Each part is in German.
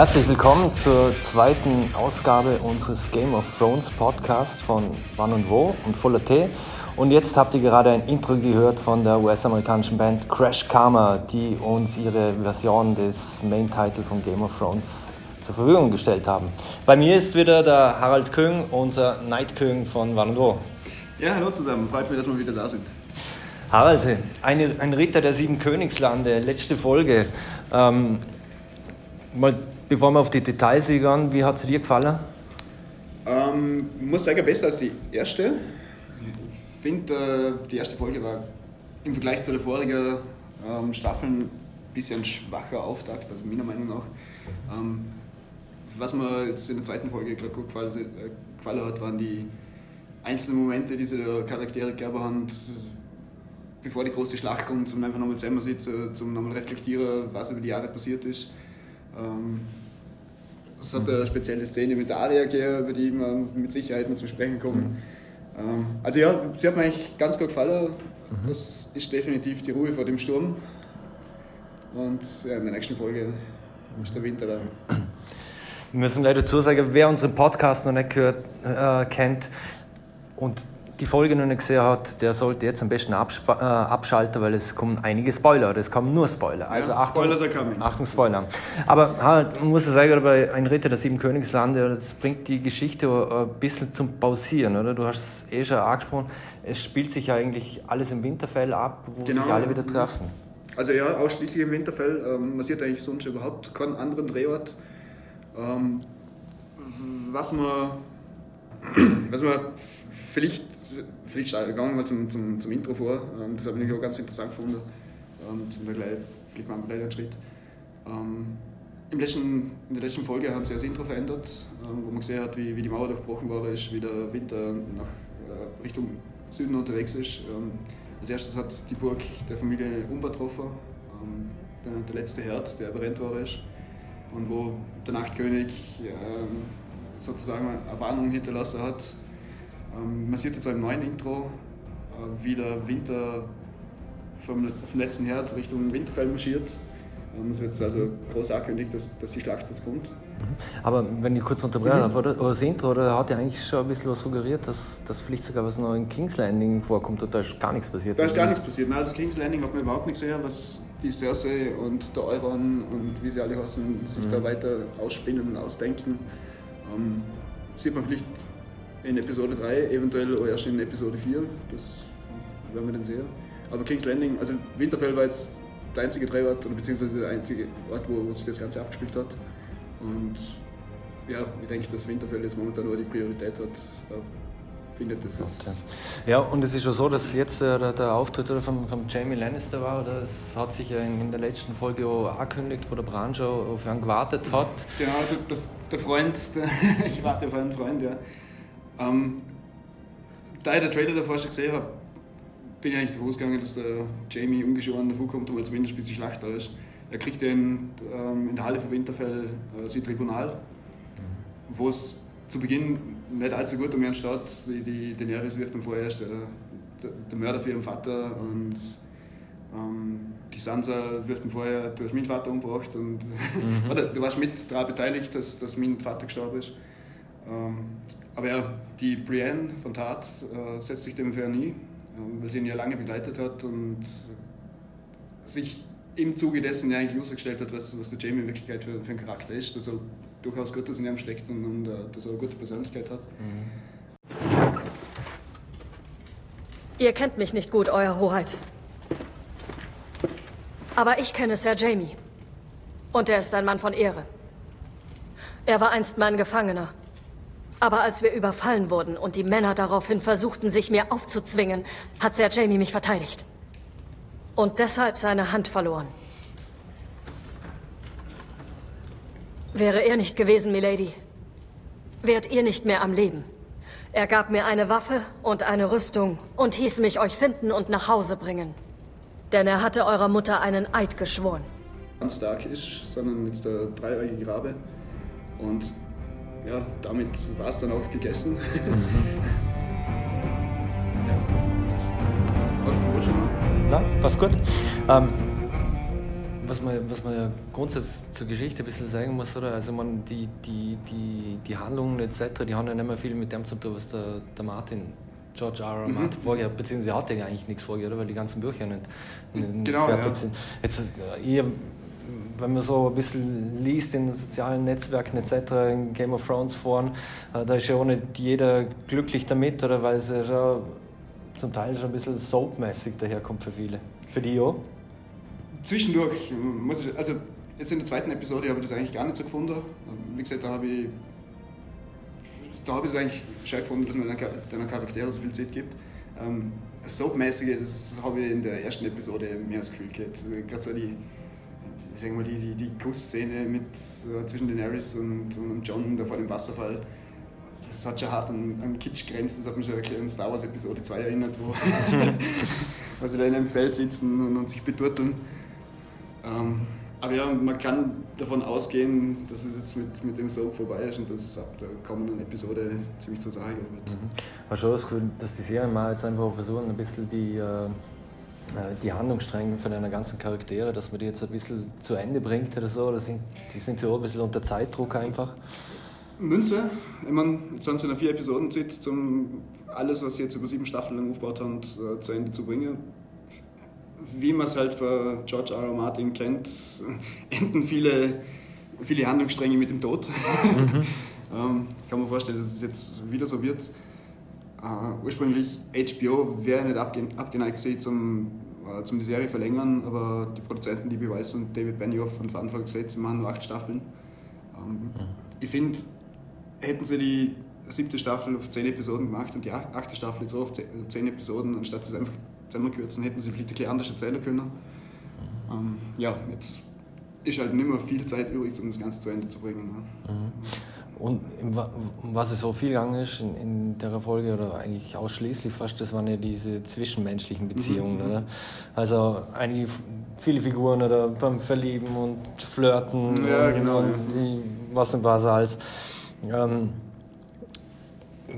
Herzlich willkommen zur zweiten Ausgabe unseres Game of Thrones Podcast von Wann und Wo und Fuller T. Und jetzt habt ihr gerade ein Intro gehört von der US-amerikanischen Band Crash Karma, die uns ihre Version des Main-Title von Game of Thrones zur Verfügung gestellt haben. Bei mir ist wieder der Harald Köng, unser Night Köng von Wann und Wo. Ja, hallo zusammen, freut mich, dass wir wieder da sind. Harald, eine, ein Ritter der sieben Königslande, letzte Folge. Ähm, mal, bevor wir auf die Details gehen, wie hat es dir gefallen? Ähm, muss sagen, besser als die erste. Ich finde, äh, die erste Folge war im Vergleich zu der vorigen ähm, Staffeln ein bisschen schwacher Auftakt, also meiner Meinung nach. Ähm, was mir jetzt in der zweiten Folge gerade gut gefallen, äh, gefallen hat, waren die einzelnen Momente, die sie der Charaktere gegeben haben, bevor die große Schlacht kommt, zum einfach nochmal zusammensitzen, zum nochmal reflektieren, was über die Jahre passiert ist. Ähm, es hat eine spezielle Szene mit der Aria gegeben, über die wir mit Sicherheit noch zu sprechen kommen. Mhm. Also ja, sie hat mir eigentlich ganz gut gefallen. Mhm. Das ist definitiv die Ruhe vor dem Sturm. Und ja, in der nächsten Folge ist der Winter da. Wir müssen leider dazu sagen, wer unseren Podcast noch nicht gehört, äh, kennt und die Folge noch nicht gesehen hat, der sollte jetzt am besten äh, abschalten, weil es kommen einige Spoiler, es kommen nur Spoiler. Also ja, Achtung, Spoilers are coming. Achtung, Spoiler. Aber halt, man muss sagen, bei Ein Ritter der sieben Königslande, das bringt die Geschichte ein bisschen zum Pausieren, oder? Du hast es eh schon angesprochen, es spielt sich ja eigentlich alles im Winterfell ab, wo genau. sich alle wieder treffen. Also ja, ausschließlich im Winterfell. Ähm, man sieht eigentlich sonst überhaupt keinen anderen Drehort. Ähm, was man, was man vielleicht vielleicht gegangen wir zum, zum, zum Intro vor. Ähm, das habe ich auch ganz interessant gefunden. Und sind wir vielleicht machen wir gleich einen Schritt. Ähm, im letzten, in der letzten Folge haben sie das Intro verändert, ähm, wo man gesehen hat, wie, wie die Mauer durchbrochen war, ist, wie der Winter nach äh, Richtung Süden unterwegs ist. Ähm, als erstes hat die Burg der Familie Umba getroffen, ähm, der, der, letzte Herd, der brennt war ist. Und wo der Nachtkönig ähm, sozusagen eine Warnung hinterlassen hat, ähm, man sieht jetzt im neuen Intro, äh, wie der Winter vom, vom letzten Herd Richtung Winterfell marschiert. Ähm, es wird also groß angekündigt, dass, dass die Schlacht jetzt kommt. Mhm. Aber wenn ich kurz unterbrechen darf, oder, oder das Intro, oder hat ja eigentlich schon ein bisschen suggeriert, dass, dass vielleicht sogar was noch in King's Landing vorkommt und da ist gar nichts passiert. Da ist gar nichts passiert. Also King's Landing hat man überhaupt nicht gesehen, was die Cersei und der Euron und wie sie alle heißen, sich mhm. da weiter ausspinnen und ausdenken. Ähm, sieht man vielleicht in Episode 3, eventuell auch erst in Episode 4. Das werden wir dann sehen. Aber King's Landing, also Winterfell war jetzt der einzige Drehort, oder beziehungsweise der einzige Ort, wo, wo sich das Ganze abgespielt hat. Und ja, ich denke, dass Winterfell jetzt momentan nur die Priorität hat. Findet, das ist okay. Ja, und es ist schon so, dass jetzt äh, der, der, Auftritt von, von Jamie Lannister war. Oder? Es hat sich ja in, in der letzten Folge auch angekündigt, wo der Bran schon auf ihn gewartet hat. Genau, der, der Freund, der, ich warte auf einen Freund, ja. Ähm, da ich den Trailer davor schon gesehen habe, bin ich eigentlich davon ausgegangen, dass der Jamie ungeschoren davon kommt, aber zumindest bis die Schlacht da ist. Er kriegt den, ähm, in der Halle von Winterfell äh, sein Tribunal, mhm. wo es zu Beginn nicht allzu gut um ihn steht. Die, die Daenerys wirft ihm vorher erst äh, der, der, Mörder für ihren Vater und ähm, die Sansa wirft ihm vorher, du hast meinen Vater umgebracht und mhm. oder du warst mit daran beteiligt, dass, dass mein Vater gestorben ist. Ähm, aber ja, die Brienne von Tat äh, setzt sich dem für nie, äh, weil sie ihn ja lange begleitet hat und sich im Zuge dessen ja eigentlich herausgestellt hat, was, was der Jamie in Wirklichkeit für, für ein Charakter ist, dass er durchaus Gutes in ihm steckt und, und uh, dass er eine gute Persönlichkeit hat. Mhm. Ihr kennt mich nicht gut, Euer Hoheit. Aber ich kenne Sir Jamie. Und er ist ein Mann von Ehre. Er war einst mein Gefangener. Aber als wir überfallen wurden und die Männer daraufhin versuchten, sich mir aufzuzwingen, hat Sir Jamie mich verteidigt. Und deshalb seine Hand verloren. Wäre er nicht gewesen, Milady, wärt ihr nicht mehr am Leben. Er gab mir eine Waffe und eine Rüstung und hieß mich euch finden und nach Hause bringen. Denn er hatte eurer Mutter einen Eid geschworen. Ganz stark ist, sondern jetzt der dreieugige Rabe. Und ja, damit war es dann auch gegessen. ja. Na, passt gut. Ähm, was man, was man ja grundsätzlich zur Geschichte ein bisschen sagen muss, oder? Also man, die, die, die, die Handlungen etc., die haben ja nicht mehr viel mit dem zu tun, was der, der Martin George R. R. Mhm. Martin vorgehört, beziehungsweise hat er eigentlich nichts vorgehört, weil die ganzen Bücher nicht, nicht genau, fertig ja. sind. Jetzt, ich, äh, wenn man so ein bisschen liest in sozialen Netzwerken etc., in Game of Thrones Foren, äh, da ist ja auch nicht jeder glücklich damit, oder weil es ja schon zum Teil schon ein bisschen soapmäßig daherkommt für viele. Für die auch? Zwischendurch, muss ich, also jetzt in der zweiten Episode habe ich das eigentlich gar nicht so gefunden. Wie gesagt, da habe ich da habe ich es eigentlich schön gefunden, dass man den Charakteren so viel Zeit gibt. Ähm, Soapmäßige, das habe ich in der ersten Episode mehr das Gefühl gehabt. Also, Gerade so die, sagen wir, die, die, die Kussszene mit, uh, zwischen Daenerys und, und John da vor dem Wasserfall. Das hat schon hart an, an Kitsch grenzt, das hat mich schon an Star Wars Episode 2 erinnert, wo, wo sie da in einem Feld sitzen und, und sich beturteln. Ähm, aber ja, man kann davon ausgehen, dass es jetzt mit, mit dem Soap vorbei ist und dass es ab der kommenden Episode ziemlich zur Sache wird. Mhm. Hast du das Gefühl, dass die Serien mal jetzt einfach versuchen, ein bisschen die, äh, äh, die Handlungsstränge von deiner ganzen Charaktere, dass man die jetzt ein bisschen zu Ende bringt oder so? Oder sind, die sind so ein bisschen unter Zeitdruck einfach? Münze. Ich meine, jetzt sind sie in vier Episoden Zeit, um alles, was sie jetzt über sieben Staffeln aufgebaut haben, äh, zu Ende zu bringen wie man es halt von George R. R. Martin kennt, enden viele, viele Handlungsstränge mit dem Tod. Mhm. ähm, kann man vorstellen, dass es jetzt wieder so wird. Äh, ursprünglich HBO wäre nicht abge abgeneigt gewesen, zum, äh, zum die Serie verlängern, aber die Produzenten DB Weiss und David Benioff haben von Anfang gesagt, sie machen nur acht Staffeln. Ähm, mhm. Ich finde, hätten sie die siebte Staffel auf zehn Episoden gemacht und die achte Staffel jetzt auch auf zehn Episoden, anstatt sie es einfach zusammenkürzen, hätten sie vielleicht ein bisschen anders erzählen können. Ähm, ja, jetzt ist halt nicht mehr viel Zeit übrig, um das Ganze zu Ende zu bringen. Ne? Mhm. Und was es so viel gegangen ist in, in, der Folge, oder eigentlich ausschließlich fast, das waren ja diese zwischenmenschlichen Beziehungen. Mhm. Oder? Also einige, viele Figuren oder beim Verlieben und Flirten ja, genau, und, ja. was und was alles. Ähm,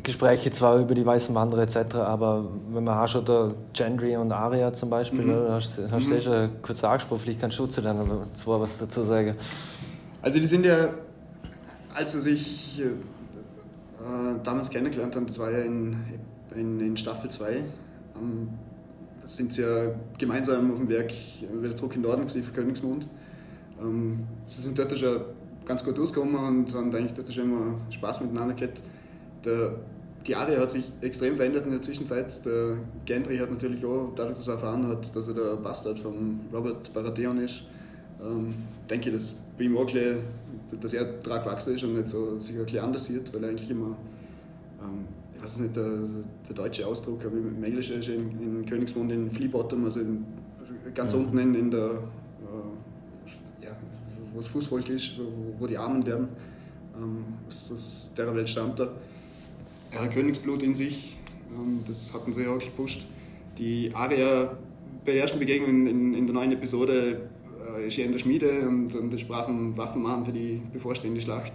Gespräche zwar über die weißen Wanderer etc., aber wenn man hast oder Gendry und Aria zum Beispiel, mhm. hast, hast du mhm. schon kurz angesprochen, vielleicht kannst du zu denen zwar was dazu sagen. Also die sind ja, als sie sich äh, damals kennengelernt haben, das war ja in, in, in Staffel 2, ähm, sind sie ja gemeinsam auf dem Werk wieder zurück in Norden für Königsmund. Ähm, sie sind dort schon ganz gut ausgekommen und haben eigentlich dort schon immer Spaß miteinander gehabt. Der, die Aria hat sich extrem verändert in der Zwischenzeit. Der Gendry hat natürlich auch, dadurch, dass er erfahren hat, dass er der Bastard von Robert Baratheon ist, ähm, denke ich, dass bei dass er gewachsen ist und nicht so sich ein bisschen anders sieht, weil er eigentlich immer, ähm, ich weiß nicht, der, der deutsche Ausdruck, aber im Englischen ist in, in Königsmund in Flea Bottom, also in, ganz mhm. unten in, in der, äh, ja, wo das Fußvolk ist, wo, wo die Armen werden, ähm, aus, aus der Welt stammt er ja, Königsblut in sich. Ähm, das hatten sie auch gepusht. Die Aria bei der ersten Begegnung in, in der neuen Episode äh, ist ja in der Schmiede und, und sprachen Waffen machen für die bevorstehende Schlacht.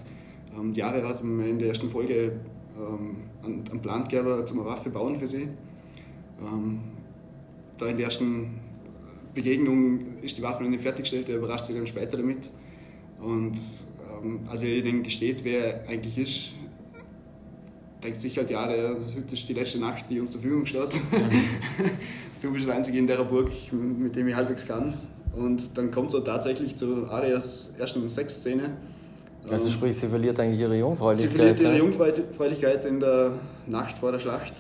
Ähm, die Aria hat in der ersten Folge ähm, einen, Plan gegeben, zum eine Waffe bauen für sie. Ähm, da in der ersten Begegnung ist die Waffe noch nicht fertiggestellt, er überrascht sie dann später damit. Und ähm, als er ihnen gesteht, wer er eigentlich ist, denkt sich halt, ja, das ist die letzte Nacht, die uns zur Verfügung steht. Mhm. du bist der Einzige in der Burg, mit dem ich halbwegs kann. Und dann kommt es so tatsächlich zu Arias ersten Sexszene. Also sprich, sie verliert eigentlich ihre Jungfräulichkeit. Sie verliert ihre Jungfräulichkeit in der Nacht vor der Schlacht.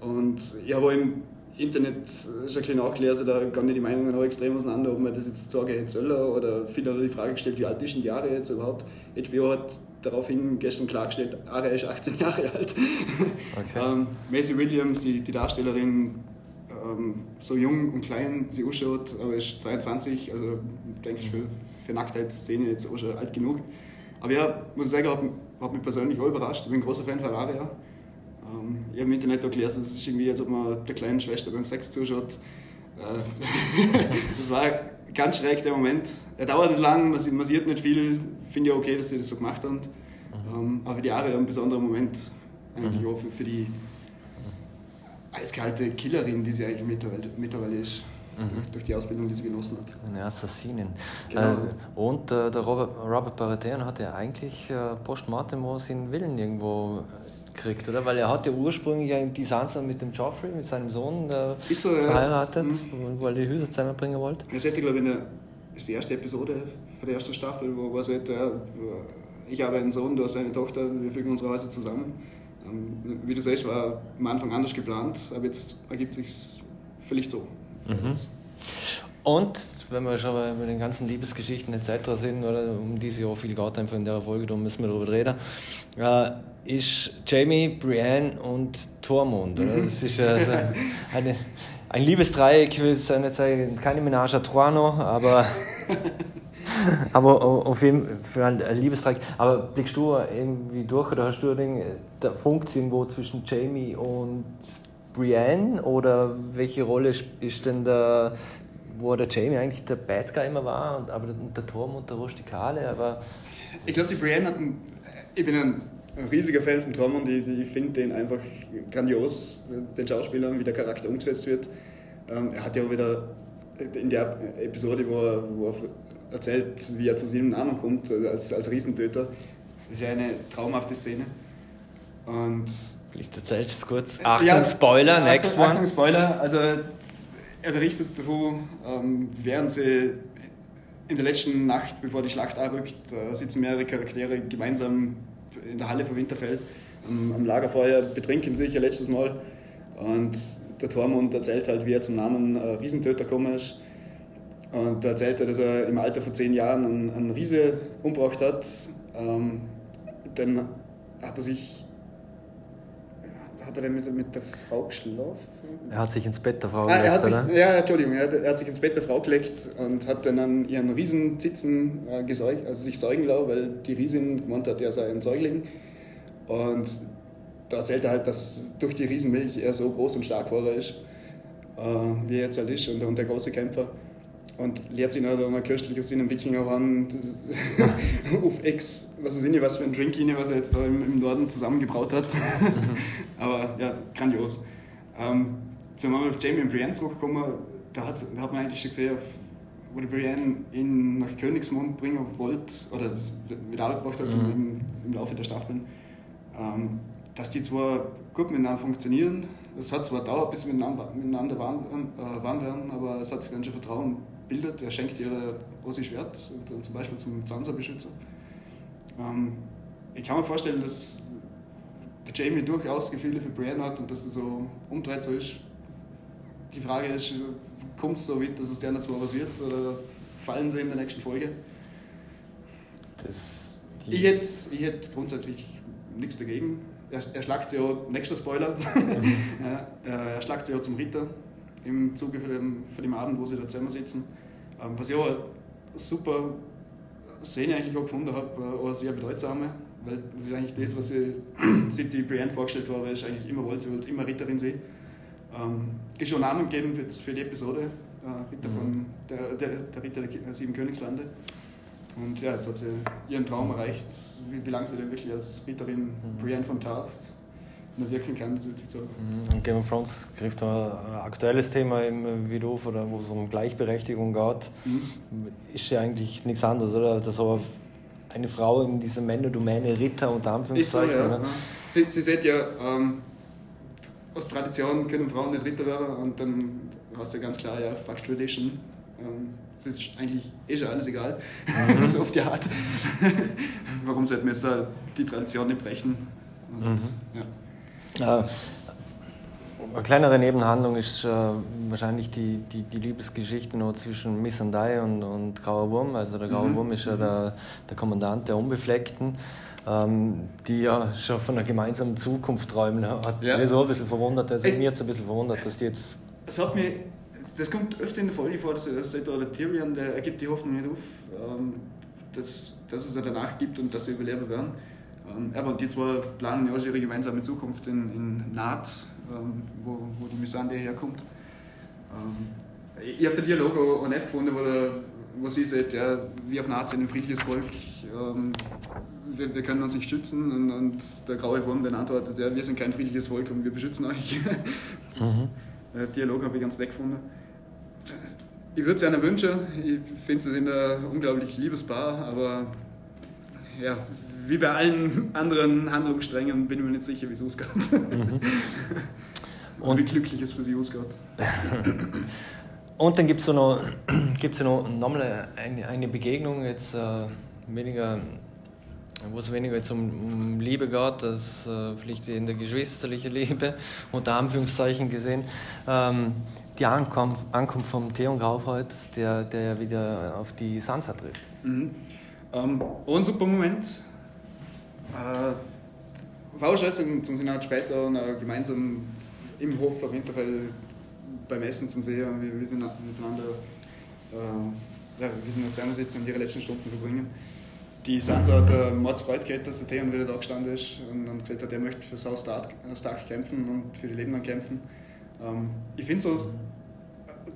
Und ich habe auch im Internet schon ein bisschen nachgelesen, da gehen die Meinungen auch extrem auseinander, ob man das jetzt hätte sollen oder viele haben die Frage gestellt, wie alt ist denn die Aria jetzt überhaupt? HBO hat daraufhin gestern klargestellt, Aria ist 18 Jahre alt. Okay. ähm, Maisie Williams, die, die Darstellerin, ähm, so jung und klein sie ausschaut, aber ist 22, also denke ich für, für Nacktheit-Szene jetzt auch schon alt genug. Aber ja, muss ich sagen, hat, hat mich persönlich auch überrascht. Ich bin ein großer Fan von Aria. Ähm, ich habe im Internet auch gelesen, es ist irgendwie, als ob man der kleinen Schwester beim Sex zuschaut. Äh, das war ganz schräg der Moment. Er dauert nicht lang, man, man sieht nicht viel. Finde ich okay, dass sie das so gemacht haben. Mhm. Ähm, aber die Jahre ein besonderer Moment eigentlich mhm. auch für, für, die eiskalte Killerin, die sie eigentlich mittlerweile, mittlerweile ist. durch, durch, die Ausbildung, die sie genossen hat. Eine Assassinin. Genau. Also, und äh, der Robert, Robert Baratheon hat ja eigentlich äh, postmortem seinen Willen irgendwo gekriegt, oder? Weil er hat ja ursprünglich ja die Sansa mit dem Joffrey, mit seinem Sohn, äh, so, verheiratet, mhm. wo er die Hüte zusammenbringen wollte. Das hätte, glaube ich, eine, ist die erste Episode von der ersten Staffel, wo, halt, äh, ich habe einen Sohn, du hast eine Tochter, wir fügen unsere Häuser zusammen. Ähm, wie du siehst, war am Anfang anders geplant, aber jetzt ergibt sich vielleicht so. Mhm. Und wenn wir schon bei den ganzen Liebesgeschichten etc. sind, oder um die sich auch viel geht einfach in der Folge, da müssen wir darüber reden, äh, ist Jamie, Brienne und Tormund. Oder? Das ist also eine, ein Liebesdreieck, ich will es nicht sagen, keine Menage à Trois noch, aber, aber auf jeden Fall ein Liebesdreieck. Aber blickst du irgendwie durch oder hast du den, Funkt irgendwo zwischen Jamie und Brienne oder welche Rolle ist denn der wo der Jamie eigentlich der Bad Guy immer war, und, aber der Tormund der Rustikale, aber... Ich glaube, die Brienne hat einen, Ich bin ein riesiger Fan von Tormund, ich, ich finde den einfach grandios, den Schauspieler, wie der Charakter umgesetzt wird. Ähm, er hat ja auch wieder in der Episode, wo er, wo er erzählt, wie er zu seinem Namen kommt, als, als Riesentöter, das ist ja eine traumhafte Szene. Und Vielleicht erzählst du es kurz. Achtung, ja, Spoiler, next Achtung, one. Achtung, Spoiler. Also er berichtet davon, ähm, während sie in der letzten Nacht, bevor die Schlacht anrückt, äh, sitzen mehrere Charaktere gemeinsam in der Halle von Winterfell am, am Lagerfeuer, betrinken sich ja letztes Mal. Und der Tormund erzählt halt, wie er zum Namen äh, Riesentöter gekommen ist. Und da erzählt er, dass er im Alter von zehn Jahren einen, einen Riese umgebracht hat. Ähm, dann hat er sich hat er denn mit, mit der Frau geschlafen? Er hat sich ins Bett der Frau ah, gelegt, sich, oder? Ja, Entschuldigung, er hat, er hat, sich ins Bett der Frau gelegt und hat dann an ihren Riesenzitzen äh, gesäugt, also sich säugen lassen, weil die Riesin gemeint hat, er sei ein Säugling. Und da erzählt er halt, dass durch die Riesenmilch er so groß und stark geworden ist, äh, wie er jetzt halt ist und, und der große Kämpfer und lehrt sich noch mal köstlich aus seinem Wikinger an, auf Ex, was weiß ich nicht, was für ein Drink rein, was er jetzt da im, im Norden zusammengebraut hat. Aber ja, grandios. Ähm, zum Mal auf Jamie und Brienne zurückgekommen, da hat, da hat man eigentlich schon gesehen, wo die Brienne ihn nach Königsmund bringen wollte, oder wieder gebracht hat mhm. im, im, Laufe der Staffeln, ähm, dass die zwar gut miteinander funktionieren, es hat zwar dauert, bis sie miteinander, miteinander warm, äh, warm werden, aber es hat sich dann schon Vertrauen bildet. Er schenkt ihr Ossi Schwert, zum Beispiel zum Sansa-Beschützer. Ähm, ich kann mir vorstellen, dass der Jamie durchaus Gefühle für Brienne hat und dass er so umdreht so ist. Die Frage ist, kommt es so weit, dass es der dazu passiert oder fallen sie in der nächsten Folge? Das, ich, hätte, ich hätte grundsätzlich nichts dagegen. Er, er schlagt sie ja, nächster Spoiler, ja, er schlagt sie ja zum Ritter im Zuge von dem, von dem Abend, wo sie da zusammensitzen. Ähm, was ich auch eine super Szene eigentlich auch gefunden habe, äh, eine sehr bedeutsame, weil das ist eigentlich das, was sie, seit die Brienne vorgestellt war, ist eigentlich immer wollte, sie wollte immer Ritterin sein. Ähm, ist schon Namen gegeben für, für die Episode, äh, Ritter von mhm. der, der, der Ritter der Sieben Königslande. Und ja, jetzt hat sie ihren Traum erreicht, wie, wie lange sie denn wirklich als Ritterin mhm. Brienne von Tarth nur wirken kann, das wird sich sagen. Mhm. Game of Thrones trifft ein aktuelles Thema im wie du, oder wo es um Gleichberechtigung geht, mhm. ist ja eigentlich nichts anderes, oder? Dass aber eine Frau in dieser Männerdomäne Ritter unter Anführungszeichen. So, ja. Sie, sie sieht ja, ähm, aus Tradition können Frauen nicht Ritter werden und dann hast du ganz klar, ja, fuck Tradition. Ähm, es ist eigentlich eh schon alles egal, mhm. so auf die Art. Warum sollten wir jetzt da die Tradition nicht brechen? Und, mhm. ja. Äh, eine kleinere Nebenhandlung ist äh, wahrscheinlich die, die, die Liebesgeschichte noch zwischen Miss Missandei und, und Grauer Wurm. Also der Grauer mhm. Wurm ist ja der, der Kommandant der Unbefleckten, ähm, die ja schon von einer gemeinsamen Zukunft träumen. Hat ja. mich so ein bisschen verwundert, also mir jetzt ein bisschen verwundert, dass die jetzt... Das hat mich, das kommt öfter in der Folge vor, dass, der Tyrion, der ergibt die Hoffnung nicht auf, ähm, dass, dass es ja danach gibt und dass sie überleben werden. Ähm, aber die zwei planen ja auch ihre gemeinsame Zukunft in, in Naht, ähm, wo, wo die Missandei herkommt. Ähm, ich habe den Dialog auch nicht gefunden, wo, der, wo sie sagt, ja, wir auf Naht sind ein friedliches Volk, wir, wir, können uns nicht schützen. Und, und der graue Wurm dann antwortet, ja, wir sind kein friedliches Volk und wir beschützen euch. das, mhm. Dialog habe ich ganz nett gefunden. ich würde es einer wünschen. Ich finde, sie sind ein unglaublich liebes Paar, aber ja, wie bei allen anderen Handlungssträngen bin ich mir nicht sicher, wie es ausgeht. Mhm. Und wie glücklich es für sie ausgeht. Und dann gibt es noch, gibt's noch nochmal eine, eine Begegnung, jetzt äh, weniger, wo es weniger jetzt um, um Liebe geht, als äh, vielleicht in der geschwisterlichen Liebe, unter Anführungszeichen gesehen. Ähm, die Ankunft, Ankunft von Theon Graufreud, der, der wieder auf die Sansa trifft. Mhm. Ähm, ein super Moment. Äh, Voraussetzung zum Senat später und, äh, gemeinsam im Hof auf Winterfell beim Essen zum Sehen, wie, wie sie miteinander äh, ja, wie sie zusammensitzen und ihre letzten Stunden verbringen. Die Sansa hat äh, Mords Freude gehabt, dass der Theon wieder da gestanden ist und, und gesagt hat, er möchte für Haus Stark, kämpfen und für die Lebenden kämpfen. Ähm, ich finde es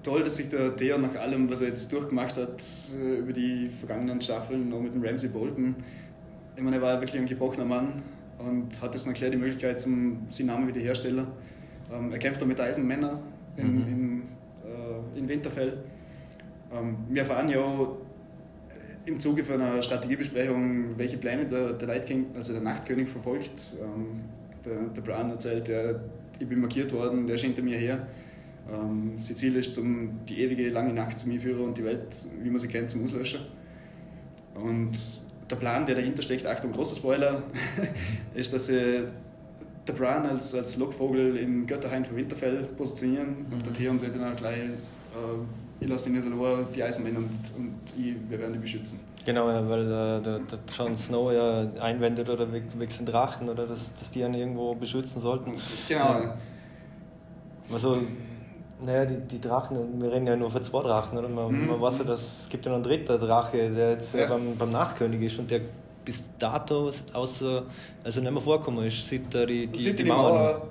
toll, dass sich der Theon nach allem, was er jetzt durchgemacht hat, äh, über die vergangenen Staffeln, auch mit dem Ramsey Bolton, ich meine, er war wirklich ein gebrochener Mann und hat jetzt noch klar die Möglichkeit zum seinen Namen wiederherstellen. Ähm, er kämpft auch mit Eisenmännern in, mhm. in, äh, in Winterfell. Ähm, wir erfahren ja im Zuge von einer Strategiebesprechung, welche Pläne der, der Night King, also der Nachtkönig verfolgt. Ähm, der, der Bran erzählt, der, ich bin markiert worden, der schenkt mir her. Ähm, sein Ziel ist, zum, die ewige lange Nacht zu mir führen und die Welt, wie man sie kennt, zum Auslöschen. Und der Plan, der dahinter steckt, Achtung, großer Spoiler, ist, dass sie der Bran als, als Lockvogel im Götterhain von Winterfell positionieren mhm. und der Theon sagt dann auch gleich, äh, ich lasse die nicht allein, die Eisenmänner und, und ich, wir werden die beschützen. Genau, weil äh, der, der Jon Snow ja einwendet oder den Drachen oder dass, dass die ihn irgendwo beschützen sollten. Genau. Ja. Also, naja, die, die Drachen, wir reden ja nur von zwei Drachen, oder? Man, mhm. man weiß ja, dass es gibt ja noch einen dritten Drache, der jetzt ja. beim, beim Nachkönig ist und der bis dato außer, also nicht mehr vorkommen ist, seit er die, die, die, die Mauer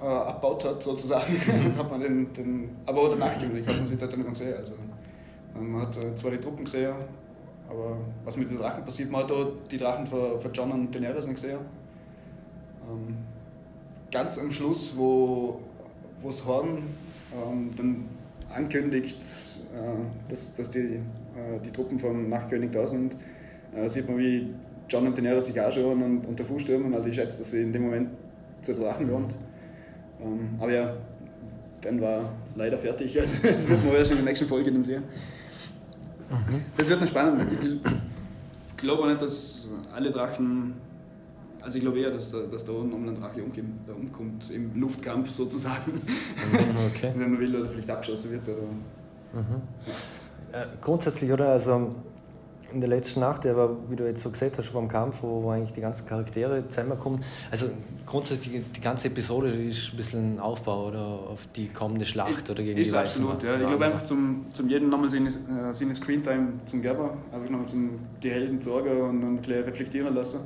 äh, abgebaut hat, sozusagen, hat man den, den, aber der Nachkönig hat man sich dort nicht gesehen. Also, man hat äh, zwar die Truppen gesehen, aber was mit den Drachen passiert, man hat auch die Drachen von, von John und Daenerys nicht gesehen. Ähm, ganz am Schluss, wo das Horn ähm, dann ankündigt, äh, dass, dass die, äh, die Truppen vom Nachtkönig da sind, äh, sieht man, wie John und Daenerys sich anschauen und, und davor stürmen. Also ich schätze, dass sie in dem Moment zu Drachen waren. Ähm, aber ja, dann war leider fertig. Also das wird man ja schon in der nächsten Folge dann sehen. Mhm. Das wird noch spannend. Ich glaube auch nicht, dass alle Drachen also ich glaube eher, dass da, dass da unten ein Drache umkommt, umkommt, im Luftkampf sozusagen. Mhm, okay. Wenn man will oder vielleicht abgeschossen wird. Oder, mhm. ja. Grundsätzlich, oder? Also in der letzten Nacht, aber wie du jetzt so gesagt hast, vom Kampf, wo, wo eigentlich die ganzen Charaktere zusammenkommen. Also grundsätzlich die, die, ganze Episode ist ein bisschen ein Aufbau oder auf die kommende Schlacht ich, oder gegen ist die absolut, ja. Ich glaube einfach zum, zum jeden nochmal seine, äh, seine Screentime zum Gerber, einfach nochmal zum die Helden sorgen und dann gleich reflektieren lassen.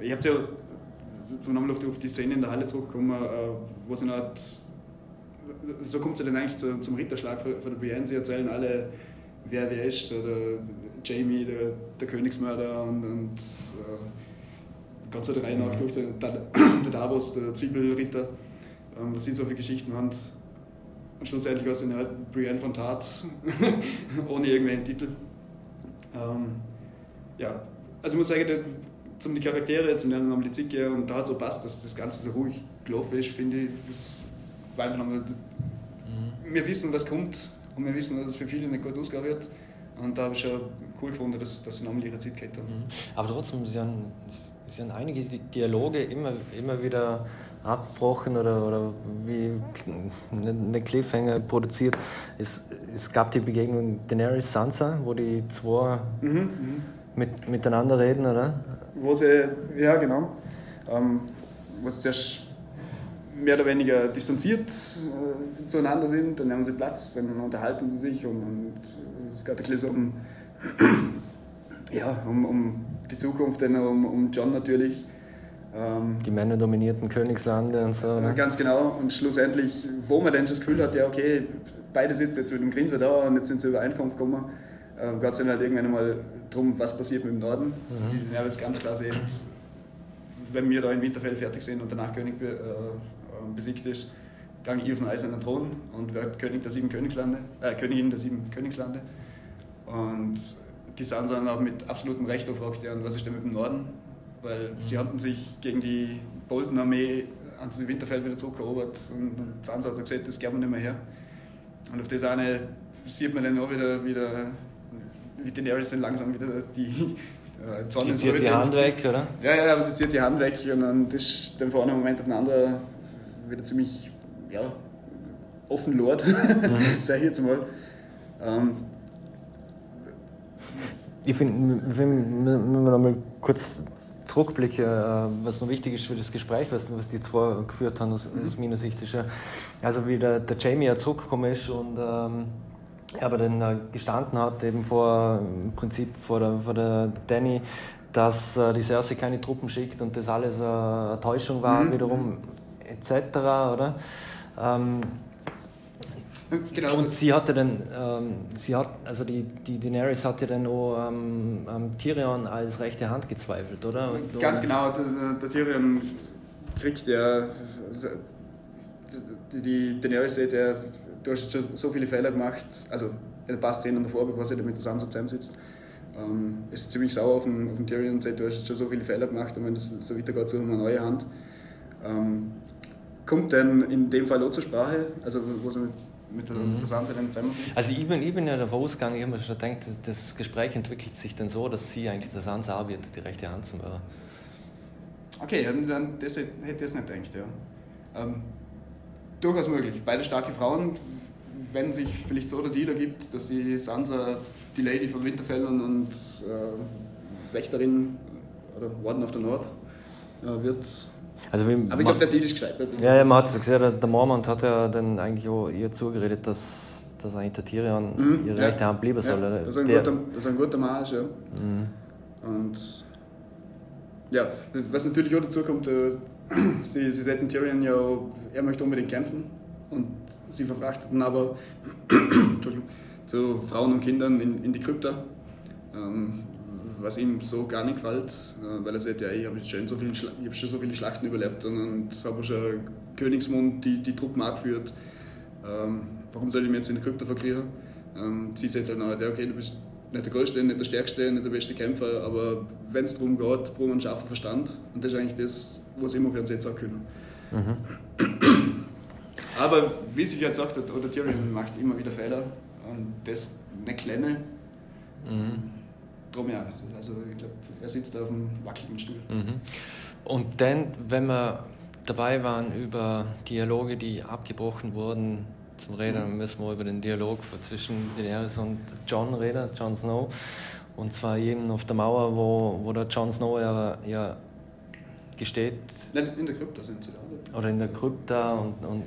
Ich habe ja zum nochmal auf die, Szene in der Halle zurückgekommen, äh, wo sie halt so kommt sie dann eigentlich zu, zum Ritterschlag von, von der Brienne. Sie erzählen alle, wer wer ist. Der, der Jamie, der, der Königsmörder und, und äh, ganz der Reihe nach durch, der, der Davos, der Zwiebelritter, ähm, was sie so für Geschichten haben. Und schlussendlich war es eine halt Brienne von Tat, ohne irgendwelchen Titel. Ähm, ja, also ich muss sagen, zum die Charaktere, zum Lernen die Zicke und da hat so passt, dass das Ganze so ruhig gelaufen ist, finde ich. Das war einfach nochmal, mhm. Wir wissen, was kommt und wir wissen, dass es für viele nicht gut ausgehen wird. Und da habe ich schon cool gefunden, dass, dass sie nochmal ihre Zeit gehabt haben. Mhm. Aber trotzdem sind, sind einige Dialoge immer, immer wieder abgebrochen oder, oder wie eine Cliffhanger produziert. Es, es gab die Begegnung Daenerys Sansa, wo die zwei mhm, mhm, mit, miteinander reden, oder? Wo sie, ja genau, ähm, wo sie zuerst mehr oder weniger distanziert äh, zueinander sind, dann nehmen sie Platz, dann unterhalten sie sich und, und es geht ein bisschen um, ja, um, um die Zukunft, um, um John natürlich. Ähm, die männerdominierten Königslande und so. Ne? Ganz genau. Und schlussendlich, wo man dann das Gefühl hat, ja, okay, beide sitzen jetzt mit dem Grinser da und jetzt sind sie Übereinkunft gekommen, äh, geht es dann halt irgendwann einmal darum, was passiert mit dem Norden. Mhm. Das ist ganz klar sehen, wenn wir da in Winterfell fertig sind und danach König äh, besiegt ist, gehe ich auf den eisernen Thron und werde König der sieben Königslande, äh, Königin der sieben Königslande. Und die Sansa dann auch mit absolutem Recht gefragt, ja, was ist denn mit dem Norden? Weil mhm. sie hatten sich gegen die Bolton-Armee an das Winterfeld wieder zurückerobert und, und Sansa hat gesagt, das geben wir nicht mehr her. Und auf das eine sieht man dann auch wieder, wieder wie Daenerys dann langsam wieder die äh, Sonne sie zieht die Hand weg, oder? Ja, ja, aber sie zieht die Hand weg und dann ist dann von einem Moment auf den anderen wieder ziemlich ja, offen Lord, mhm. sage ich jetzt mal. Ähm, ich finde, wenn wir noch mal kurz zurückblicken, äh, was noch wichtig ist für das Gespräch, was, was die zwei geführt haben, aus, aus meiner Sicht, ist ja, also wie der, der Jamie ja zurückgekommen ist und ähm, aber dann äh, gestanden hat, eben vor, im Prinzip vor der, vor der Danny, dass äh, die Cersei keine Truppen schickt und das alles äh, eine Täuschung war, mhm. wiederum, etc., oder? Ähm, Genau und sie hatte dann, ähm, sie hat, also die, die Daenerys hatte dann auch ähm, ähm, Tyrion als rechte Hand gezweifelt, oder? Und, Ganz genau, der, der Tyrion kriegt ja, die, die Daenerys ja, du hast schon so viele Fehler gemacht, also in ein paar Szenen davor, bevor sie mit der Sansa zusammensitzt, ähm, ist ziemlich sauer auf den, auf den Tyrion und sagt, du hast schon so viele Fehler gemacht und wenn das so weitergeht, suchen wir eine neue Hand. Ähm, kommt dann in dem Fall auch zur Sprache, also wo sie mit mit der, mhm. der. Also ich bin, ich bin ja davon ausgegangen, ich habe mir schon gedacht, das Gespräch entwickelt sich dann so, dass sie eigentlich der Sansa arbeitet, die rechte Hand zum Hörer. Okay, dann das hätte ich jetzt nicht gedacht, ja. Ähm, durchaus möglich. Beide starke Frauen, wenn sich vielleicht so der Deal ergibt, dass sie Sansa, die Lady von Winterfell und, und äh, Wächterin oder Warden of the North äh, wird, also Aber ich glaube, der Deal ist gescheitert. Ja, ja man hat es gesehen, der Mormont hat ja dann eigentlich auch ihr zugeredet, dass, dass eigentlich der Tyrion mhm, ihre ja. rechte Hand bleiben soll. Ja, das, ist ein der, guter, das ist ein guter Marsch, ja. Mhm. Und ja, was natürlich auch dazu kommt, äh, sie, sie sagten Tyrion ja, er möchte unbedingt kämpfen und sie verfrachteten aber zu Frauen und Kindern in, in die Krypta. Ähm, was ihm so gar nicht gefällt, äh, weil er sagt, ja, ich habe schon, so viele hab schon so viele Schlachten überlebt und, und habe schon Königsmund die, die Truppen angeführt. Ähm, warum soll ich mich jetzt in der Krypta verkriegen? Ähm, sie sagt halt nachher, ja, okay, du bist nicht der Größte, nicht der Stärkste, nicht der beste Kämpfer, aber wenn es darum geht, braucht man einen scharfen Verstand und das ist eigentlich das, was immer für uns jetzt auch können. Mhm. Aber wie sich jetzt sagt, oder Tyrion macht immer wieder Fehler und das nicht kleine. Mhm drum ja, also ich glaube, er sitzt auf einem wackeligen Stuhl. Mhm. Und dann, wenn wir dabei waren über Dialoge, die abgebrochen wurden, zum Reden müssen wir über den Dialog zwischen Daenerys und John reden, Jon Snow. Und zwar eben auf der Mauer, wo, wo der Jon Snow ja, ja gesteht. Nein, in der Krypta sind sie da. Oder in der Krypta und, und,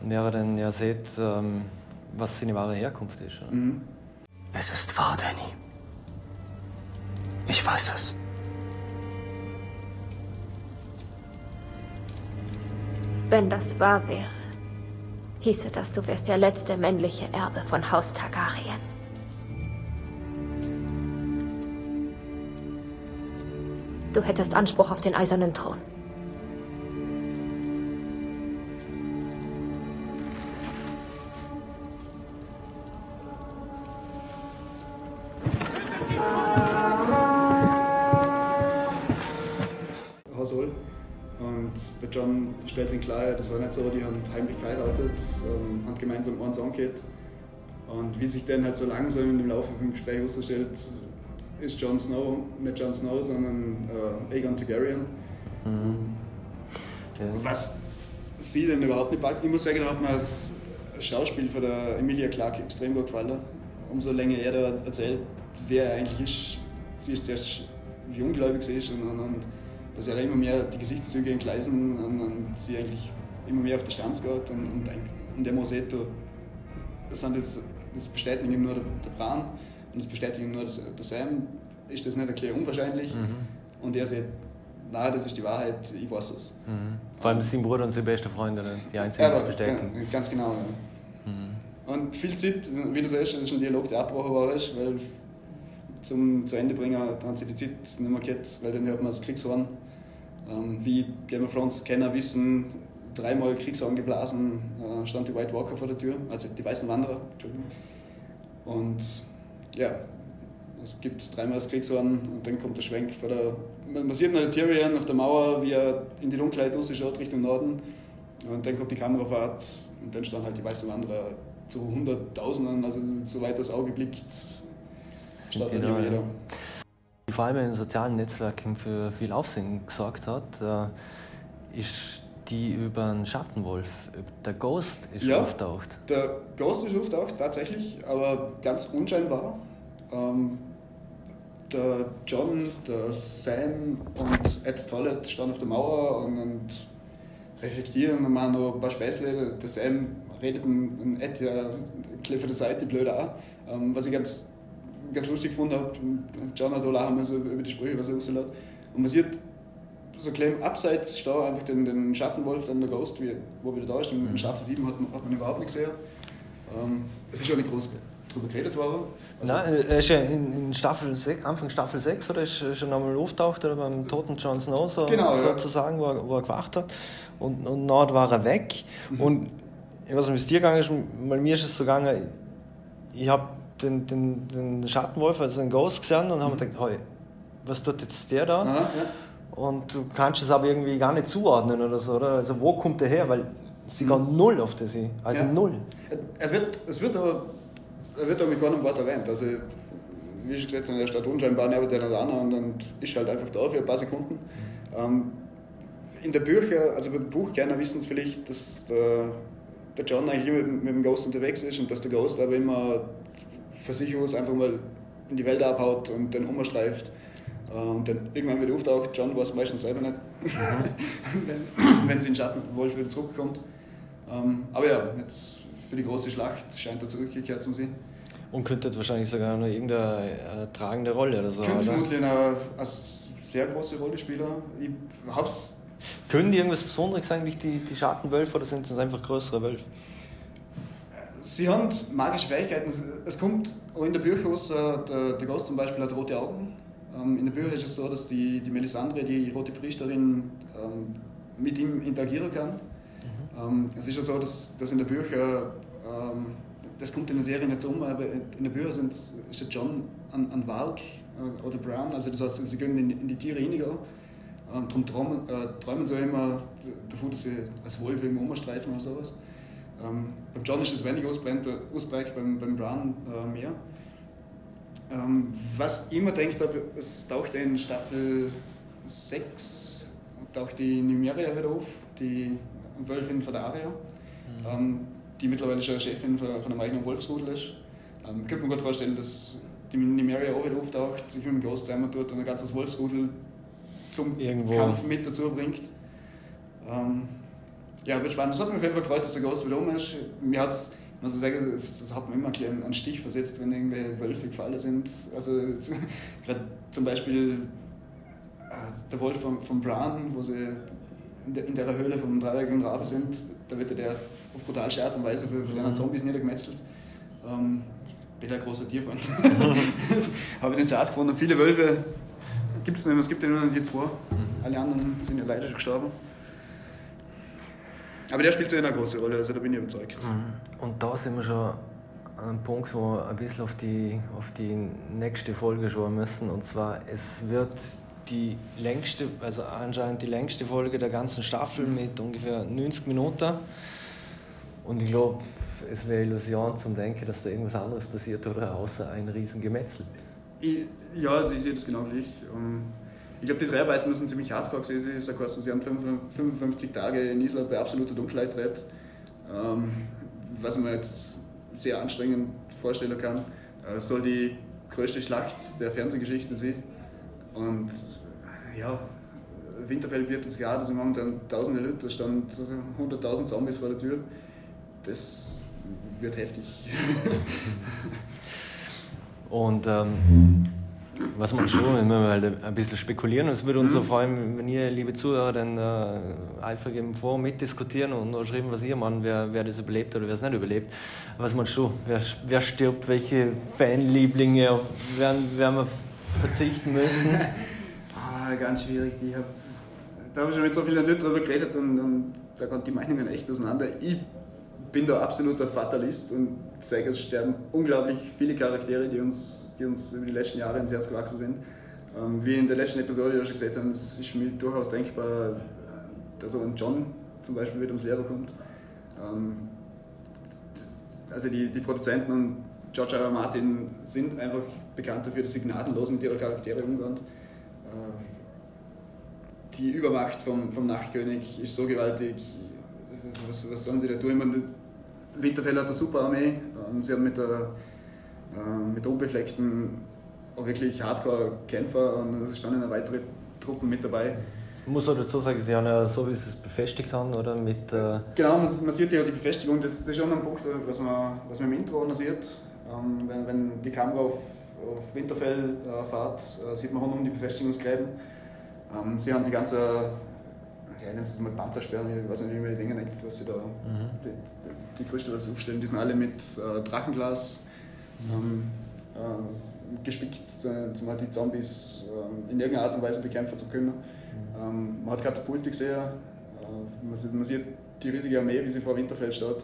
und er dann ja sieht, ähm, was seine wahre Herkunft ist. Mhm. Es ist wahr, Danny. Ich weiß es. Wenn das wahr wäre, hieße das, du wärst der letzte männliche Erbe von Haus Targaryen. Du hättest Anspruch auf den eisernen Thron. stellt den klar, das war nicht so, die haben heimlich geheiratet, ähm, haben gemeinsam einen Song gehabt. Und wie sich dann halt so langsam im Laufe vom Gespräch herausstellt, ist Jon Snow, nicht Jon Snow, sondern äh, Aegon Targaryen. Mhm. Ja. Was sie denn überhaupt nicht packt. Ich muss sagen, da hat mir das Schauspiel von der Emilia Clarke extrem gut gefallen. Umso länger er da erzählt, wer er eigentlich ist. Sie ist zuerst wie ungläubig sie ist und, und, und dass er immer mehr die Gesichtszüge entgleisen und, und sie eigentlich immer mehr auf die Stanz geht und, und, und der Mosetto, das, sind das, das bestätigen nur der, der Bran und das bestätigen nur der Sam, ist das nicht erklärt unwahrscheinlich mhm. und er sagt, nein, das ist die Wahrheit, ich weiß es. Mhm. Vor allem sein Bruder und seine beste Freundin, die einzigen, die das bestätigen. Ganz genau, ja. Mhm. Und viel Zeit, wie du sagst, das ist ein Dialog, der abgebrochen war, weil zum zu Ende bringen haben sie die Zeit nicht mehr gehabt, weil dann hört man das Kriegshorn ähm, wie Game of Thrones Kenner wissen, dreimal Kriegshorn geblasen, äh, stand die White Walker vor der Tür, also die weißen Wanderer, Entschuldigung. Und ja, es gibt dreimal das Kriegshorn und dann kommt der Schwenk vor der. Man sieht noch Tyrion auf der Mauer, wie er in die Dunkelheit ausschaut Richtung Norden. Und dann kommt die Kamerafahrt und dann stand halt die weißen Wanderer zu Hunderttausenden, also soweit das Auge blickt, statt genau, jeder. Die vor allem in den sozialen Netzwerken für viel Aufsehen gesorgt hat, äh, ist die über einen Schattenwolf. Der Ghost ist ja, auftaucht. Der Ghost ist auftaucht, tatsächlich, aber ganz unscheinbar. Ähm, der John, der Sam und Ed Tollett standen auf der Mauer und, und reflektieren und machen noch ein paar Späßle. Der Sam redet ein Ed ja für die Seite blöd auch. Ähm, was ich ganz, ganz lustig gefunden habe, John hat auch lachen müssen über die Sprüche, was er rauslässt. Und man sieht so klein abseits stehen einfach den, den Schattenwolf, dann der Ghost, wie, wo wieder da ist. In. Staffel 7 hat man, hat man überhaupt nicht gesehen. Ähm, es ist schon nicht groß darüber geredet worden. Also Nein, er ist ja in Staffel 6, Anfang Staffel 6 oder ist schon einmal auftaucht oder beim toten Jon Snow so, genau, sozusagen, ja. wo, er, wo er gewacht hat. Und, und dann war er weg. Mhm. Und ich weiß nicht, wie es dir gegangen ist, weil mir ist es so gegangen, ich habe den, den, den Schattenwolf, also den Ghost gesehen und mhm. habe mir gedacht, hey, was tut jetzt der da? Aha, ja. Und du kannst es aber irgendwie gar nicht zuordnen oder so, oder? Also wo kommt der her? Weil sie mhm. gehen null auf der See. Also ja. null. Er wird, es wird aber, er wird aber mit keinem Wort erwähnt. Also wie ich gesagt habe, er steht unscheinbar neben der Ladana und dann ist halt einfach da für ein paar Sekunden. Ähm, in der Bücher, also beim Buchkenner wissen es vielleicht, dass der, der John eigentlich immer mit, mit dem Ghost unterwegs ist und dass der Ghost aber immer für sich aus einfach mal in die Welt abhaut und dann umstreift. Äh, und dann irgendwann wieder auftaucht, John weiß meistens selber nicht, wenn, wenn sie in Schattenwolf wieder zurückkommt. Ähm, aber ja, jetzt für die große Schlacht scheint er zurückgekehrt zu sein. Und könnte wahrscheinlich sogar noch irgendeine äh, tragende Rolle oder so. Könnte vermutlich eine, eine sehr große Rolle spielen. Ich hab's können die irgendwas Besonderes eigentlich, die, die Schattenwölfe, oder sind das einfach größere Wölfe? Sie haben magische Fähigkeiten. Es kommt auch in der Bücher aus, der, der Ghost zum Beispiel hat rote Augen. Ähm, in der Bücher ist es so, dass die, die Melisandre, die rote Priesterin, ähm, mit ihm interagieren kann. Mhm. Ähm, es ist ja so, dass, dass in der Bücher, das kommt in der Serie nicht um, aber in der Bücher sind, ist der John an, an Valk äh, oder Brown, also das heißt, sie gehen in, in die Tiere reiniger. Darum träumen, äh, träumen sie immer davon, dass sie als Wolf irgendwo umstreifen oder sowas. Ähm, beim John ist das weniger ausgeprägt, beim, beim Brown äh, mehr. Ähm, was ich immer denkt habe, es taucht in Staffel 6 taucht die Numeria wieder auf, die Wölfin von der Aria, mhm. ähm, die mittlerweile schon Chefin von, von einem eigenen Wolfsrudel ist. Ähm, könnte mir gut vorstellen, dass die Numeria auch wieder auftaucht, sich mit dem Ghost zusammen tut und ein ganzes Wolfsrudel zum Irgendwo. Kampf mit dazu bringt. Ähm, ja, wird spannend. Es hat mich auf jeden Fall gefreut, dass der Ghost wieder um ist. Mir hat's, muss ich sagen, es, hat mir immer ein einen Stich versetzt, wenn irgendwelche Wölfe gefallen sind. Also gerade zum Beispiel äh, der Wolf von, von Bran, wo sie in der, in der Höhle vom dreieckigen Rabe sind, da wird der auf brutal Art und Weise für, für mhm. Zombies niedergemetzelt. Ähm, bin ein großer Tierfreund. Habe ich den Chart gefunden. Viele Wölfe gibt es nicht mehr, es gibt ja nur noch die zwei. Mhm. Alle anderen sind ja leider schon gestorben. Aber der spielt sehr eine große Rolle, also da bin ich überzeugt. Mhm. Und da sind wir schon an einem Punkt, wo wir ein bisschen auf die, auf die nächste Folge schauen müssen. Und zwar, es wird die längste, also anscheinend die längste Folge der ganzen Staffel mit ungefähr 90 Minuten. Und ich glaube, es wäre Illusion zum Denken, dass da irgendwas anderes passiert oder außer ein Riesengemetzel. Ich, ja, also ich sehe das genau gleich. Ähm, ich glaube, die Dreharbeiten müssen ziemlich hardcore gewesen sein. Sie haben 55 Tage in Island bei absoluter Dunkelheit gedreht. Ähm, was man jetzt sehr anstrengend vorstellen kann. Es äh, soll die größte Schlacht der Fernsehgeschichte sein. Und ja, Winterfell bietet sich an, da sind momentan tausende Leute, da standen 100.000 Zombies vor der Tür. Das wird heftig. Und ähm, was man schon, wenn wir halt ein bisschen spekulieren. Es würde uns mhm. so freuen, wenn ihr, liebe Zuhörer, dann äh, eifrig im Forum mitdiskutieren und noch schreiben, was ihr meint, wer, wer das überlebt oder wer es nicht überlebt. Was man schon, wer, wer stirbt, welche Fanlieblinge, auf werden, werden wir verzichten müssen? ah, ganz schwierig. Ich hab, da habe ich schon mit so vielen Leuten drüber geredet und, und da gehen die Meinungen echt auseinander. Ich bin da absoluter Fatalist und sage, es sterben unglaublich viele Charaktere, die uns, die uns über die letzten Jahre ins Herz gewachsen sind. Ähm, wie in der letzten Episode ja schon gesagt haben, es ist mir durchaus denkbar, dass auch ein John zum Beispiel wieder ums Lehrer kommt. Ähm, also die, die Produzenten und George R. R. Martin sind einfach bekannt dafür, dass sie gnadenlos mit ihrer Charaktere umgehen. Äh, die Übermacht vom, vom Nachtkönig ist so gewaltig. Was, was sollen sie da tun? Winterfell hat eine super Armee. Ähm, sie haben mit der, äh, mit der unbefleckten auch wirklich Hardcore-Kämpfer und es standen noch weitere Truppen mit dabei. Ich muss auch dazu sagen, sie haben ja so wie sie es befestigt haben, oder? Mit, äh genau, man, man, sieht ja die Befestigung, das, das ist schon ein Punkt, was man, was man im Intro noch sieht. Ähm, wenn, wenn die Kamera auf, auf Winterfell äh, fährt, äh, sieht man rundum die Befestigungsgräben. Ähm, sie haben die ganze, das ist mal Panzersperren, ich weiß nicht, wie man die Dinge nennt, was sie da, mhm. die, die, die größte, was sie aufstellen, die sind alle mit äh, Drachenglas mhm. ähm, gespickt, um halt die Zombies ähm, in irgendeiner Art und Weise bekämpfen zu können. Mhm. Ähm, man hat Katapulte gesehen, äh, man, sieht, man sieht die riesige Armee, wie sie vor Winterfell steht.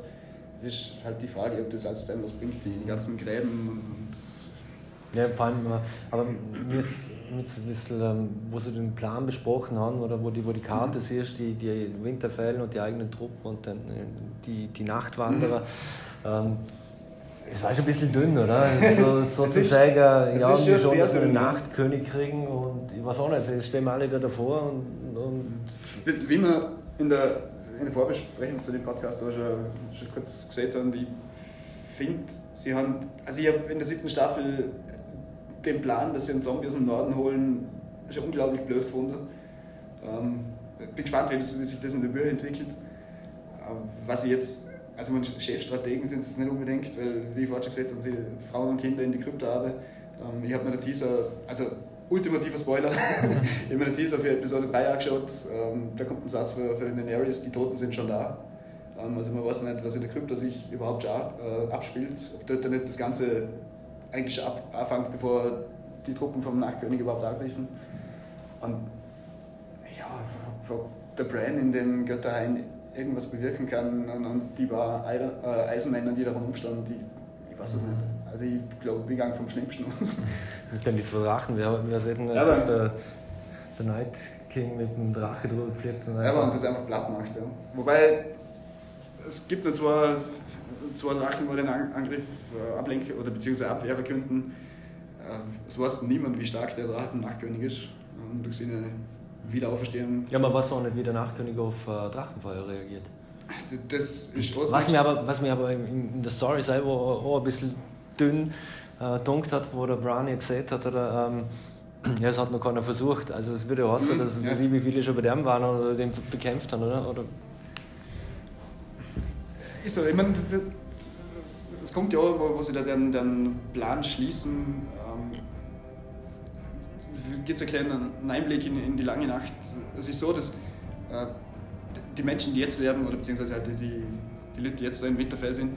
Es ist halt die Frage, ob das als was bringt, die, die ganzen Gräben ja, vor allem, äh, aber jetzt, jetzt ein bisschen, ähm, wo sie den Plan besprochen haben oder wo die, wo die Karte mhm. siehst, die, die Winterfell und die eigenen Truppen und dann äh, die, die Nachtwanderer. Mhm. Ähm, es war schon ein bisschen dünn, oder? So, so zu sagen, ja, wir schon, den Nachtkönig kriegen und ich weiß auch nicht, jetzt stehen wir alle da davor und, und wie, wir in der, in der Vorbesprechung zu dem Podcast schon, schon kurz gesehen haben, ich finde, sie haben, also ich habe in der siebten Staffel den Plan, dass sie einen Zombie aus dem Norden holen, schon unglaublich blöd gefunden. Ähm, bin gespannt, wie, das, wie, sich das in der Bühne entwickelt. Was ich jetzt, also meine Chefstrategen sind es nicht unbedingt, weil, wie ich vorhin schon gesagt habe, sie Frauen und Kinder in die Krypta haben. Ähm, ich habe mir den Teaser, also ultimativer Spoiler, ich habe mir den Teaser für Episode 3 angeschaut. Ähm, da kommt ein Satz für, für den Daenerys, die Toten sind schon da. Ähm, also man weiß nicht, was in der Krypta sich überhaupt schon ab, äh, abspielt, ob dort nicht das ganze eigentlich anfängt, bevor die Truppen vom Nachtkönig überhaupt angriffen. Und ja, ob der Bran in dem Götterhain irgendwas bewirken kann und, und die paar äh, Eisenmänner, die da rumstanden, die, ich weiß es nicht. Also ich glaube, wir gehen vom Schlimmsten aus. Kenne die zwei Drachen, wir haben sehen, ja, dass der, der Night King mit einem Drache drüber fliegt. Und ja, und das einfach platt macht. Ja. Wobei, es gibt noch zwei zwei Drachen mal den Angriff äh, ablenken oder beziehungsweise abwehren könnten. Äh, es weiß niemand, wie stark der Drachen Nachkönig ist. Ähm, durch seine Wiederauferstehung. Ja, man weiß auch nicht, wie der Nachkönig auf äh, Drachenfeuer reagiert. Das ist was mir aber, was mir aber in, in der Story selber auch ein bisschen dünn äh, dunkt hat, wo der Bran jetzt gesagt hat, oder, ähm, ja, es hat noch keiner versucht. Also es würde ja heißen, mhm, dass ja. wie viele schon bei dem waren oder den bekämpft haben, oder? oder? Ist so, ich meine, es kommt ja auch, wo, sie da den, den Plan schließen, ähm, gibt es einen kleinen Einblick in, in, die lange Nacht. Es ist so, dass äh, die Menschen, die jetzt leben, oder beziehungsweise halt die, die Leute, die jetzt da in Winterfell sind,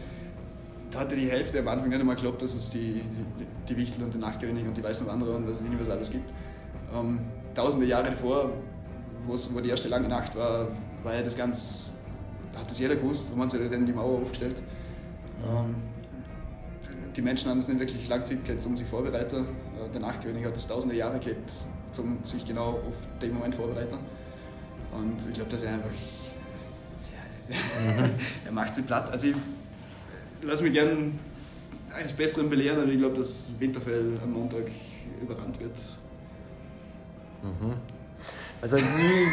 da hatte die Hälfte am Anfang nicht einmal geglaubt, dass es die, die, die Wichtel und die Nachtkönig und die Weißen Wanderer und was es nicht alles gibt. Ähm, tausende Jahre davor, wo die erste lange Nacht war, war ja das ganz, hat das jeder gewusst, wo man sich denn die Mauer aufgestellt. Ähm, die Menschen haben es nicht wirklich lang Zeit gehabt, um sich vorbereiten. Äh, der Nachtkönig hat es tausende Jahre gehabt, um sich genau auf den Moment vorbereiten. Und ich glaube, dass er einfach. Mhm. er macht sie platt. Also ich lasse mich gerne eines Besseren belehren, aber ich glaube, dass Winterfell am Montag überrannt wird. Mhm. Also ich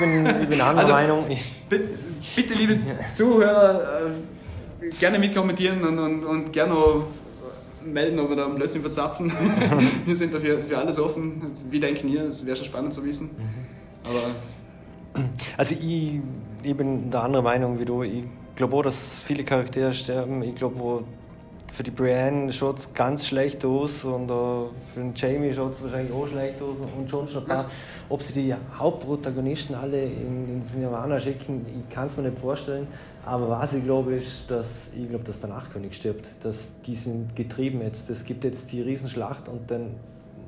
bin, ich bin anderer also, Meinung. Bitte, bitte, liebe Zuhörer, äh, gerne mitkommentieren und, und, und gerne melden, ob wir da Blödsinn verzapfen. wir sind dafür für alles offen. Wie denken ihr? Es wäre schon spannend zu wissen. Aber also ich, ich bin der andere Meinung wie du. Ich glaube auch, dass viele Charaktere sterben. Ich glaube für die Brienne schaut es ganz schlecht aus und uh, für den Jamie schaut es wahrscheinlich auch schlecht aus und schon schon paar. Ob sie die Hauptprotagonisten alle in, in das Nirvana schicken, ich kann es mir nicht vorstellen. Aber was ich glaube, ist, dass ich glaube, dass der Nachkönig stirbt. Dass die sind getrieben jetzt. Es gibt jetzt die Riesenschlacht und dann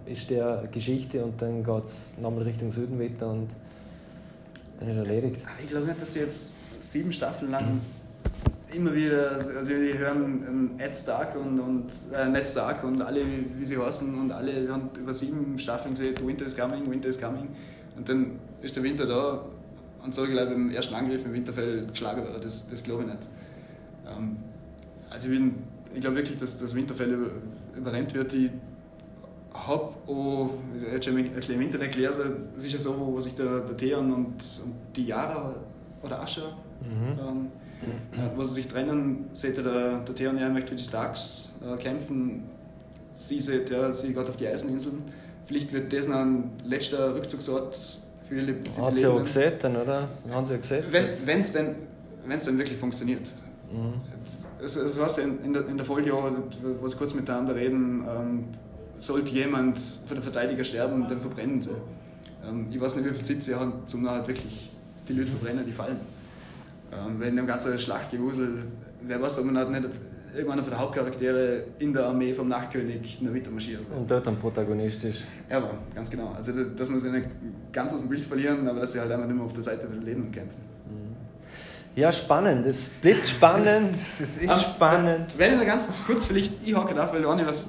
ist der Geschichte und dann geht es nochmal Richtung Süden weiter und Der ist erledigt. Aber ich glaube nicht, dass sie jetzt sieben Staffeln lang immer wieder, also wir hören Ed Stark und, und äh, Ned Stark und alle, wie sie heißen, und alle haben über sieben Staffeln gesagt, Winter is coming, Winter is coming. Und dann ist der Winter da und so, ich glaube, im ersten Angriff im Winterfell geschlagen wird. Das, das glaube ich nicht. Ähm, also ich, bin, ich glaube wirklich, dass das Winterfell über, überrennt wird. Ich habe auch, schon im Internet gelesen, es ist ja so, wo sich der, der Theon und, und die Yara oder Ascha mhm. ähm, wo sie sich trennen, sieht der, der Theon ja möchte für die Starks äh, kämpfen. Sie sieht, ja, sie geht auf die Eiseninseln. Vielleicht wird das noch ein letzter Rückzugsort für die, für Hat sie auch gesehen, dann, oder? Haben sie ja gesehen? Wenn es denn, denn wirklich funktioniert. Mhm. Das, das heißt in, in, der, in der Folge, wo sie kurz miteinander reden, ähm, sollte jemand für den Verteidiger sterben, dann verbrennen sie. Ähm, ich weiß nicht, wie viel Zeit sie haben, um halt wirklich die Leute verbrennen, die fallen. Ähm, weil in dem ganzen Schlachtgewusel, wer weiß, ob man halt nicht irgendeiner von den Hauptcharaktere in der Armee vom Nachtkönig in der Mitte marschiert. Und dort dann Protagonist ist. Ja, aber ganz genau. Also, dass man sie nicht ganz aus dem Bild verlieren, aber dass sie halt einfach nicht mehr auf der Seite für Leben kämpfen. Mhm. Ja, spannend. Es bleibt spannend. Es ist um, spannend. Wenn ich noch ganz kurz vielleicht ich hake darf, weil eine, was,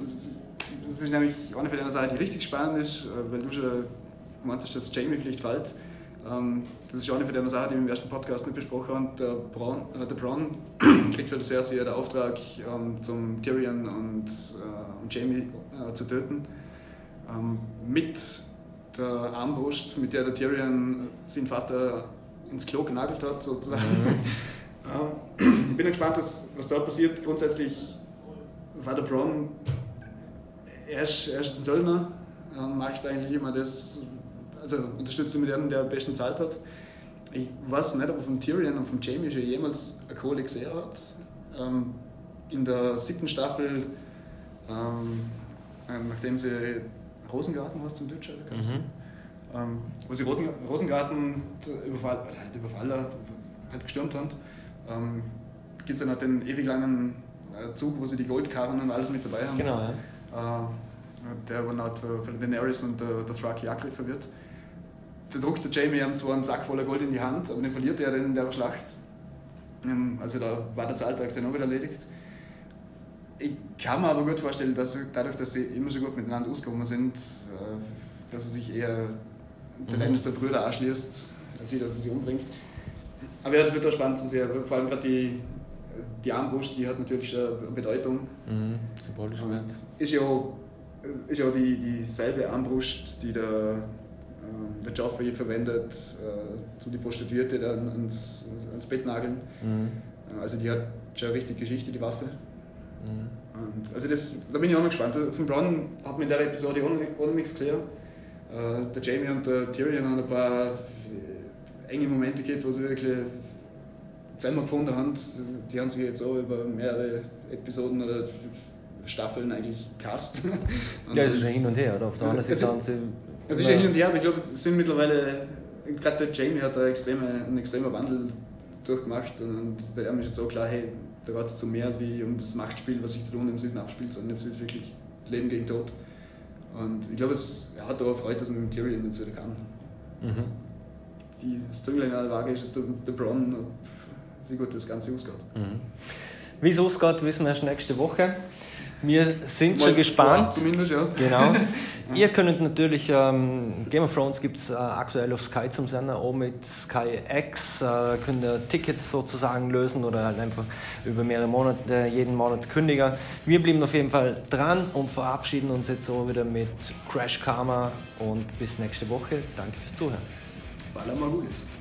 das ist nämlich eine von der Seite, die richtig spannend ist, äh, weil du schon gemeint hast, dass Jamie vielleicht fällt. Ähm, das ist eine von den Sachen, die wir im ersten Podcast nicht besprochen haben. Der Braun, äh, der Braun kriegt für das erste Jahr den Auftrag, ähm, zum Tyrion und, äh, und Jamie äh, zu töten. Ähm, mit der Armbrust, mit der der Tyrion seinen Vater ins Klo genagelt hat, sozusagen. Mhm. ähm, ich bin gespannt, was, was da passiert. Grundsätzlich war der Braun, er ist, er ist ein Söldner, macht eigentlich immer das, also unterstützt mit einem, der am besten Zeit hat. Ich weiß nicht, ob von Tyrion und von Jamie schon jemals eine Kohle gesehen hat. Ähm, in der siebten Staffel, ähm, äh, nachdem sie Rosengarten hast zum Deutschen, mhm. ähm, wo sie Rosengarten Überfall, äh, halt Überfaller halt gestürmt haben, ähm, gibt es dann halt den ewig langen äh, Zug, wo sie die Goldkarren und alles mit dabei haben. Genau, ja. Äh, der halt für, für Daenerys und der, der Thraki angegriffen wird da druckt der Jamie ihm zwar einen Sack voller Gold in die Hand, aber den verliert er dann in der Schlacht. Ähm, also da war der Zahltag dann auch wieder erledigt. Ich kann mir aber gut vorstellen, dass dadurch, dass sie immer so gut miteinander ausgekommen sind, äh, dass er sich eher der mhm. der Brüder anschließt, als wie dass er sie umbringt. Aber ja, das wird auch spannend zu sehen. Vor allem gerade die, die Armbrust, die hat natürlich eine Bedeutung. Mhm, symbolisch Ist ja, ist ja die, dieselbe Armbrust, die der ähm, der Joffrey verwendet, äh, zu die Prostituierte dann ans, ans Bett nageln. Mhm. Äh, also die hat schon eine richtige Geschichte, die Waffe. Mhm. Und also das, da bin ich auch noch gespannt. Von Bronn hat man in der Episode auch noch nichts gesehen. Äh, der Jamie und der Tyrion haben ein paar enge Momente gehabt, wo sie wirklich zusammen gefunden haben. Die haben sich jetzt auch über mehrere Episoden oder Staffeln eigentlich cast. ja, es ist ja hin und her. Oder? Auf der anderen Seite haben sie es ist ja hin und her, aber ich glaube, es sind mittlerweile, gerade der Jamie hat einen extremen, einen extremen Wandel durchgemacht und, und bei ihm ist jetzt auch klar, hey, da geht es zu mehr wie um das Machtspiel, was sich da unten im Süden abspielt, sondern jetzt ist es wirklich Leben gegen Tod. Und ich glaube, es hat auch Freude, dass man mit Tyrion jetzt wieder kann. Mhm. Die, das Zünglein an der Waage ist der, der Bronn, wie gut das Ganze ausgeht. Mhm. Wie es ausgeht, wissen wir erst nächste Woche. Wir sind Mal schon gespannt. Zumindest, ja. Genau. Ihr könnt natürlich, ähm, Game of Thrones gibt es äh, aktuell auf Sky zum Sender, auch mit Sky X, äh, könnt ihr Tickets sozusagen lösen oder halt einfach über mehrere Monate, jeden Monat kündigen. Wir blieben auf jeden Fall dran und verabschieden uns jetzt so wieder mit Crash Karma und bis nächste Woche. Danke fürs Zuhören. Weil er mal gut ist.